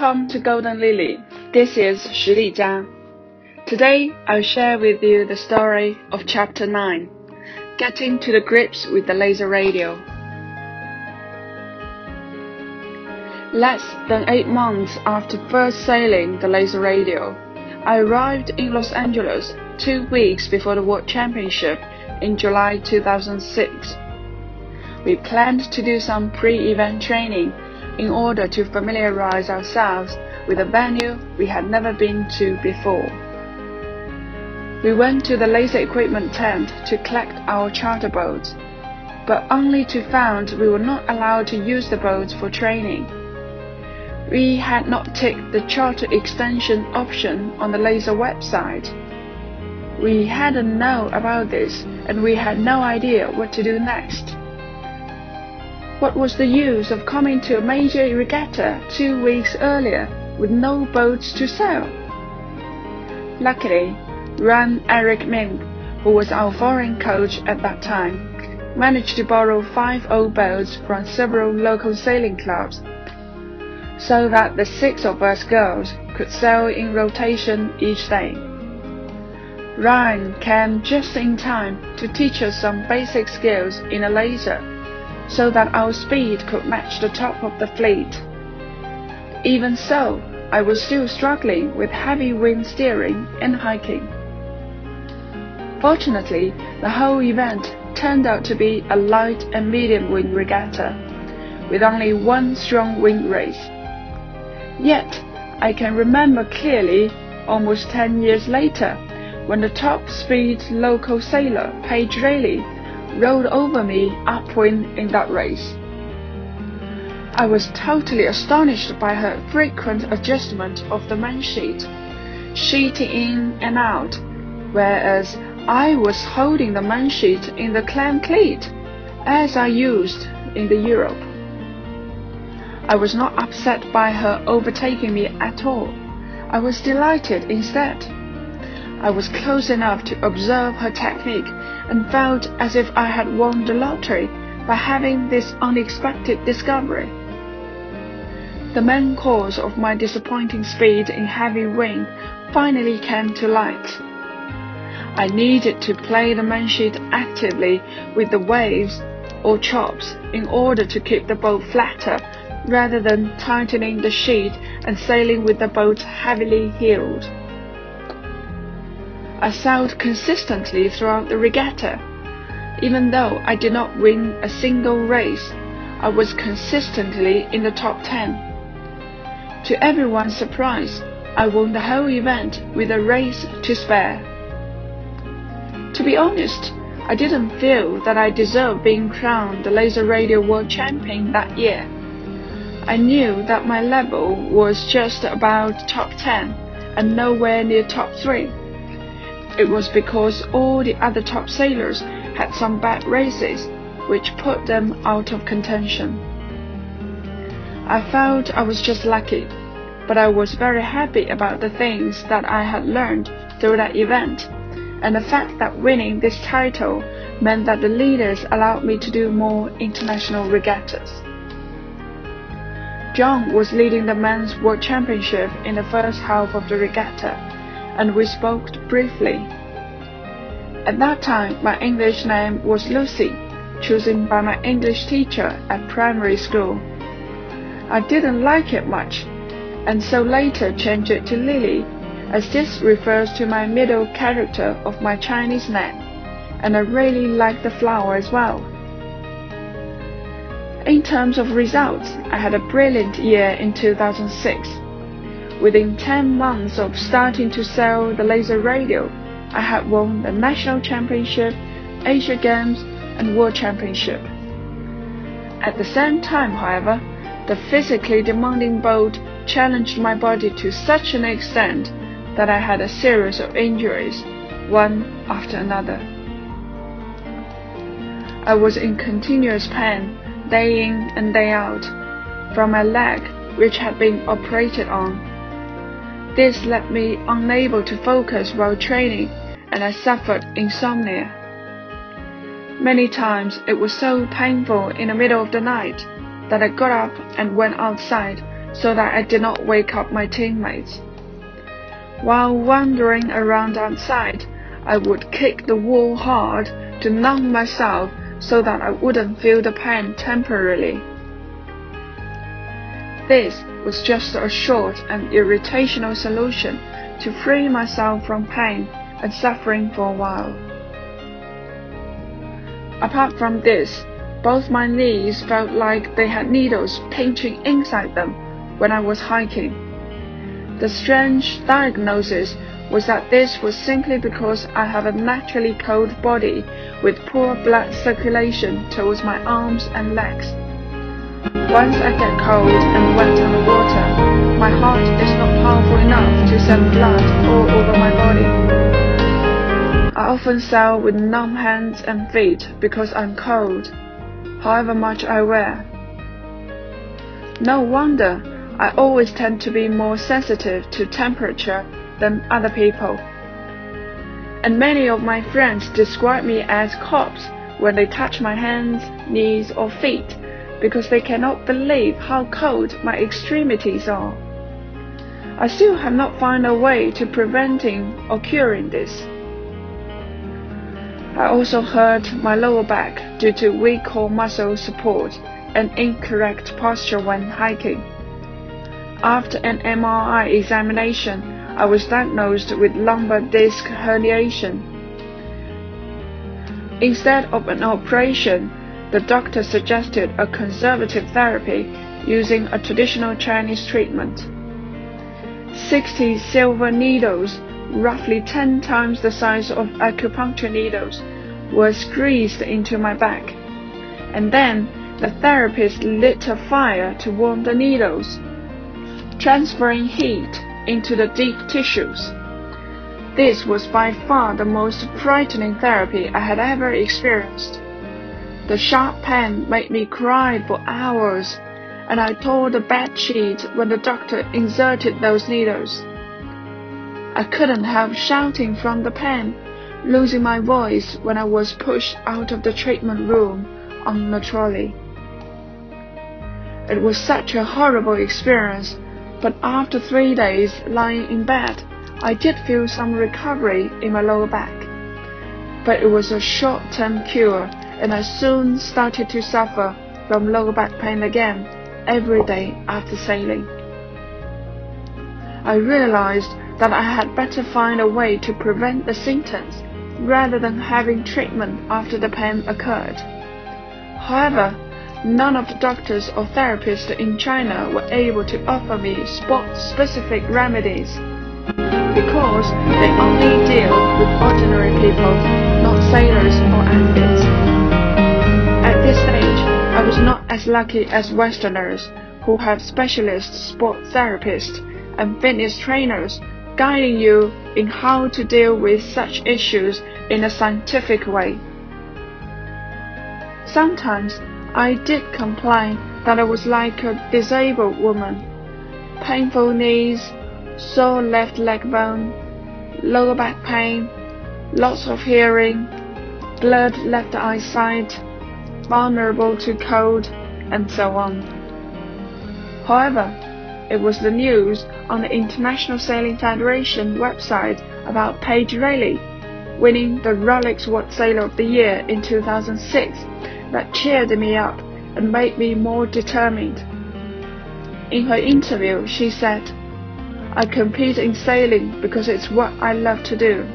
Welcome to Golden Lily. This is Shi Jia. Today, I'll share with you the story of Chapter 9 Getting to the Grips with the Laser Radio. Less than eight months after first sailing the Laser Radio, I arrived in Los Angeles two weeks before the World Championship in July 2006. We planned to do some pre event training in order to familiarize ourselves with a venue we had never been to before. We went to the laser equipment tent to collect our charter boats, but only to find we were not allowed to use the boats for training. We had not ticked the charter extension option on the laser website. We hadn't known about this and we had no idea what to do next. What was the use of coming to a major regatta two weeks earlier with no boats to sail? Luckily, Ran Eric Ming, who was our foreign coach at that time, managed to borrow five old boats from several local sailing clubs so that the six of us girls could sail in rotation each day. Ryan came just in time to teach us some basic skills in a laser so that our speed could match the top of the fleet. Even so, I was still struggling with heavy wind steering and hiking. Fortunately, the whole event turned out to be a light and medium wind regatta, with only one strong wind race. Yet, I can remember clearly, almost 10 years later, when the top speed local sailor, Paige Railey, rolled over me upwind in that race. I was totally astonished by her frequent adjustment of the mainsheet, sheeting in and out, whereas I was holding the mainsheet in the clam cleat, as I used in the Europe. I was not upset by her overtaking me at all. I was delighted instead. I was close enough to observe her technique and felt as if I had won the lottery by having this unexpected discovery. The main cause of my disappointing speed in heavy wind finally came to light. I needed to play the mainsheet actively with the waves or chops in order to keep the boat flatter rather than tightening the sheet and sailing with the boat heavily heeled. I sailed consistently throughout the regatta. Even though I did not win a single race, I was consistently in the top 10. To everyone's surprise, I won the whole event with a race to spare. To be honest, I didn't feel that I deserved being crowned the Laser Radio World Champion that year. I knew that my level was just about top 10 and nowhere near top 3. It was because all the other top sailors had some bad races, which put them out of contention. I felt I was just lucky, but I was very happy about the things that I had learned through that event, and the fact that winning this title meant that the leaders allowed me to do more international regattas. John was leading the men's world championship in the first half of the regatta and we spoke briefly. At that time, my English name was Lucy, chosen by my English teacher at primary school. I didn't like it much, and so later changed it to Lily, as this refers to my middle character of my Chinese name, and I really like the flower as well. In terms of results, I had a brilliant year in 2006. Within 10 months of starting to sell the laser radio, I had won the national championship, Asia Games, and World Championship. At the same time, however, the physically demanding boat challenged my body to such an extent that I had a series of injuries, one after another. I was in continuous pain day in and day out from my leg, which had been operated on. This left me unable to focus while training, and I suffered insomnia. Many times it was so painful in the middle of the night that I got up and went outside so that I did not wake up my teammates. While wandering around outside, I would kick the wall hard to numb myself so that I wouldn't feel the pain temporarily. This was just a short and irritational solution to free myself from pain and suffering for a while. Apart from this, both my knees felt like they had needles pinching inside them when I was hiking. The strange diagnosis was that this was simply because I have a naturally cold body with poor blood circulation towards my arms and legs. Once I get cold and wet on the water, my heart is not powerful enough to send blood all over my body. I often sail with numb hands and feet because I'm cold however much I wear. No wonder I always tend to be more sensitive to temperature than other people. And many of my friends describe me as cops when they touch my hands, knees, or feet because they cannot believe how cold my extremities are. I still have not found a way to preventing or curing this. I also hurt my lower back due to weak core muscle support and incorrect posture when hiking. After an MRI examination, I was diagnosed with lumbar disc herniation. Instead of an operation, the doctor suggested a conservative therapy using a traditional Chinese treatment. 60 silver needles roughly 10 times the size of acupuncture needles, were squeezed into my back. And then the therapist lit a fire to warm the needles, transferring heat into the deep tissues. This was by far the most frightening therapy I had ever experienced. The sharp pain made me cry for hours, and I tore the bed sheet when the doctor inserted those needles. I couldn't help shouting from the pain, losing my voice when I was pushed out of the treatment room on the trolley. It was such a horrible experience, but after three days lying in bed, I did feel some recovery in my lower back. But it was a short-term cure, and I soon started to suffer from lower back pain again every day after sailing. I realized that I had better find a way to prevent the symptoms rather than having treatment after the pain occurred. However, none of the doctors or therapists in China were able to offer me sport-specific remedies because they only deal with ordinary people, not sailors or athletes. I was not as lucky as Westerners who have specialist sport therapists and fitness trainers guiding you in how to deal with such issues in a scientific way. Sometimes I did complain that I was like a disabled woman. Painful knees, sore left leg bone, lower back pain, loss of hearing, blurred left eyesight, vulnerable to cold, and so on. However, it was the news on the International Sailing Federation website about Paige Railey winning the Rolex World Sailor of the Year in 2006 that cheered me up and made me more determined. In her interview, she said, I compete in sailing because it's what I love to do.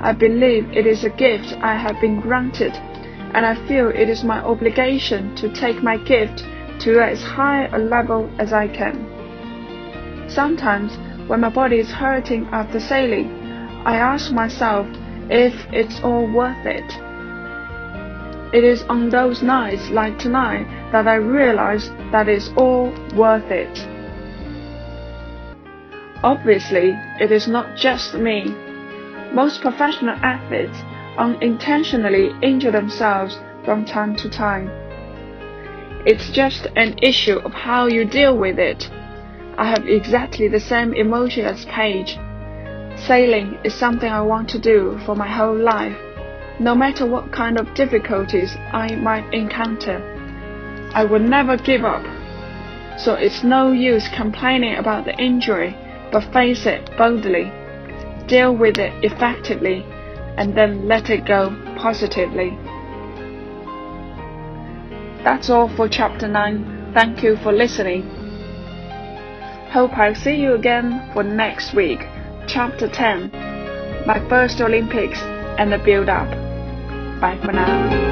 I believe it is a gift I have been granted, and I feel it is my obligation to take my gift to as high a level as I can. Sometimes, when my body is hurting after sailing, I ask myself if it's all worth it. It is on those nights like tonight that I realize that it's all worth it. Obviously, it is not just me. Most professional athletes unintentionally injure themselves from time to time. It's just an issue of how you deal with it. I have exactly the same emotion as Paige. Sailing is something I want to do for my whole life, no matter what kind of difficulties I might encounter. I will never give up. So it's no use complaining about the injury, but face it boldly, deal with it effectively, and then let it go positively. That's all for chapter 9. Thank you for listening. Hope I'll see you again for next week, chapter 10. My first Olympics and the build up. Bye for now.